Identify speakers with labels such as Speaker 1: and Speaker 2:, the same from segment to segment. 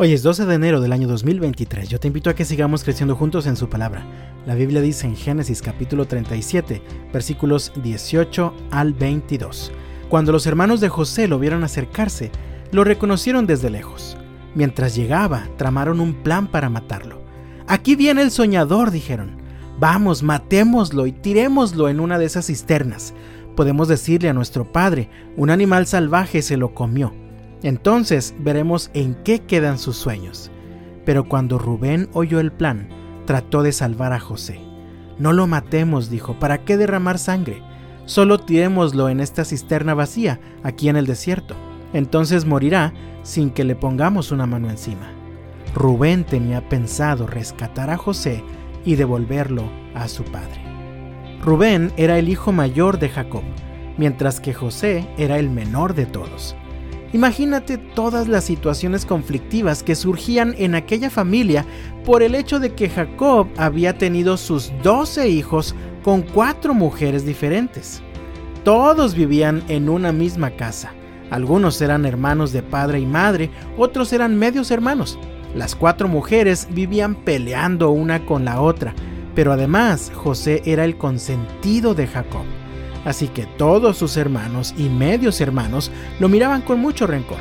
Speaker 1: Hoy es 12 de enero del año 2023. Yo te invito a que sigamos creciendo juntos en su palabra. La Biblia dice en Génesis capítulo 37, versículos 18 al 22. Cuando los hermanos de José lo vieron acercarse, lo reconocieron desde lejos. Mientras llegaba, tramaron un plan para matarlo. Aquí viene el soñador, dijeron. Vamos, matémoslo y tirémoslo en una de esas cisternas. Podemos decirle a nuestro padre, un animal salvaje se lo comió. Entonces veremos en qué quedan sus sueños. Pero cuando Rubén oyó el plan, trató de salvar a José. No lo matemos, dijo, ¿para qué derramar sangre? Solo tirémoslo en esta cisterna vacía, aquí en el desierto. Entonces morirá sin que le pongamos una mano encima. Rubén tenía pensado rescatar a José y devolverlo a su padre. Rubén era el hijo mayor de Jacob, mientras que José era el menor de todos. Imagínate todas las situaciones conflictivas que surgían en aquella familia por el hecho de que Jacob había tenido sus doce hijos con cuatro mujeres diferentes. Todos vivían en una misma casa. Algunos eran hermanos de padre y madre, otros eran medios hermanos. Las cuatro mujeres vivían peleando una con la otra, pero además José era el consentido de Jacob. Así que todos sus hermanos y medios hermanos lo miraban con mucho rencor.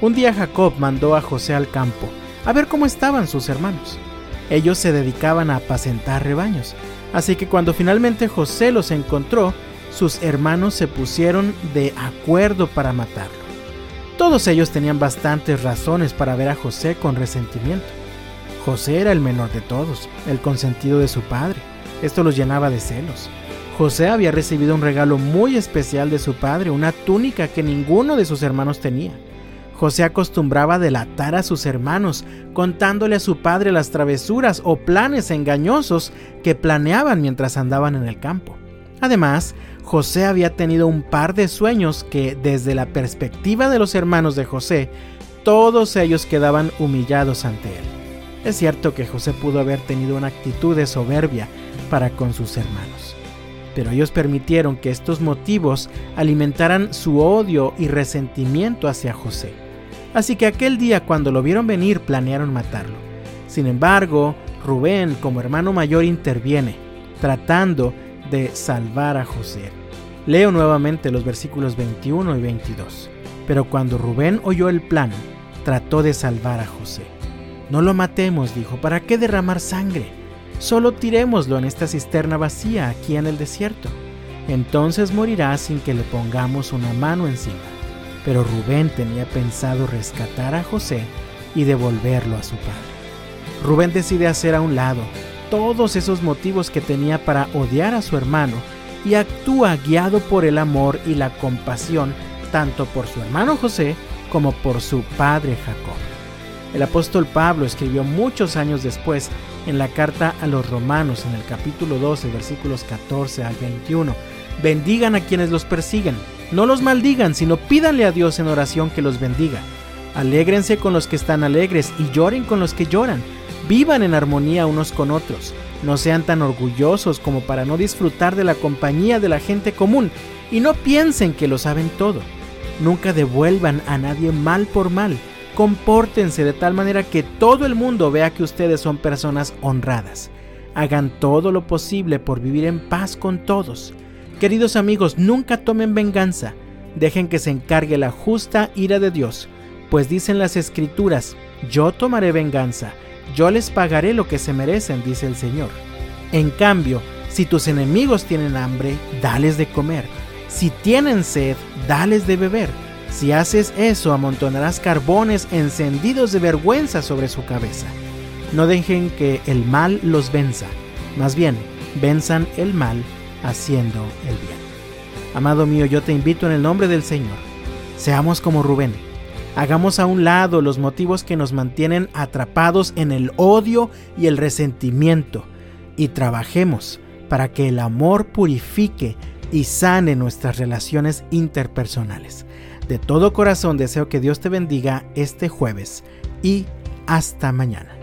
Speaker 1: Un día Jacob mandó a José al campo a ver cómo estaban sus hermanos. Ellos se dedicaban a apacentar rebaños, así que cuando finalmente José los encontró, sus hermanos se pusieron de acuerdo para matarlo. Todos ellos tenían bastantes razones para ver a José con resentimiento. José era el menor de todos, el consentido de su padre. Esto los llenaba de celos. José había recibido un regalo muy especial de su padre, una túnica que ninguno de sus hermanos tenía. José acostumbraba delatar a sus hermanos, contándole a su padre las travesuras o planes engañosos que planeaban mientras andaban en el campo. Además, José había tenido un par de sueños que, desde la perspectiva de los hermanos de José, todos ellos quedaban humillados ante él. Es cierto que José pudo haber tenido una actitud de soberbia para con sus hermanos pero ellos permitieron que estos motivos alimentaran su odio y resentimiento hacia José. Así que aquel día cuando lo vieron venir planearon matarlo. Sin embargo, Rubén como hermano mayor interviene, tratando de salvar a José. Leo nuevamente los versículos 21 y 22. Pero cuando Rubén oyó el plan, trató de salvar a José. No lo matemos, dijo, ¿para qué derramar sangre? Solo tirémoslo en esta cisterna vacía aquí en el desierto. Entonces morirá sin que le pongamos una mano encima. Pero Rubén tenía pensado rescatar a José y devolverlo a su padre. Rubén decide hacer a un lado todos esos motivos que tenía para odiar a su hermano y actúa guiado por el amor y la compasión tanto por su hermano José como por su padre Jacob. El apóstol Pablo escribió muchos años después en la carta a los romanos en el capítulo 12 versículos 14 al 21. Bendigan a quienes los persiguen, no los maldigan, sino pídanle a Dios en oración que los bendiga. Alégrense con los que están alegres y lloren con los que lloran. Vivan en armonía unos con otros. No sean tan orgullosos como para no disfrutar de la compañía de la gente común y no piensen que lo saben todo. Nunca devuelvan a nadie mal por mal Compórtense de tal manera que todo el mundo vea que ustedes son personas honradas. Hagan todo lo posible por vivir en paz con todos. Queridos amigos, nunca tomen venganza. Dejen que se encargue la justa ira de Dios, pues dicen las escrituras, yo tomaré venganza, yo les pagaré lo que se merecen, dice el Señor. En cambio, si tus enemigos tienen hambre, dales de comer. Si tienen sed, dales de beber si haces eso, amontonarás carbones encendidos de vergüenza sobre su cabeza. No dejen que el mal los venza, más bien, venzan el mal haciendo el bien. Amado mío, yo te invito en el nombre del Señor. Seamos como Rubén. Hagamos a un lado los motivos que nos mantienen atrapados en el odio y el resentimiento y trabajemos para que el amor purifique y sane nuestras relaciones interpersonales. De todo corazón deseo que Dios te bendiga este jueves y hasta mañana.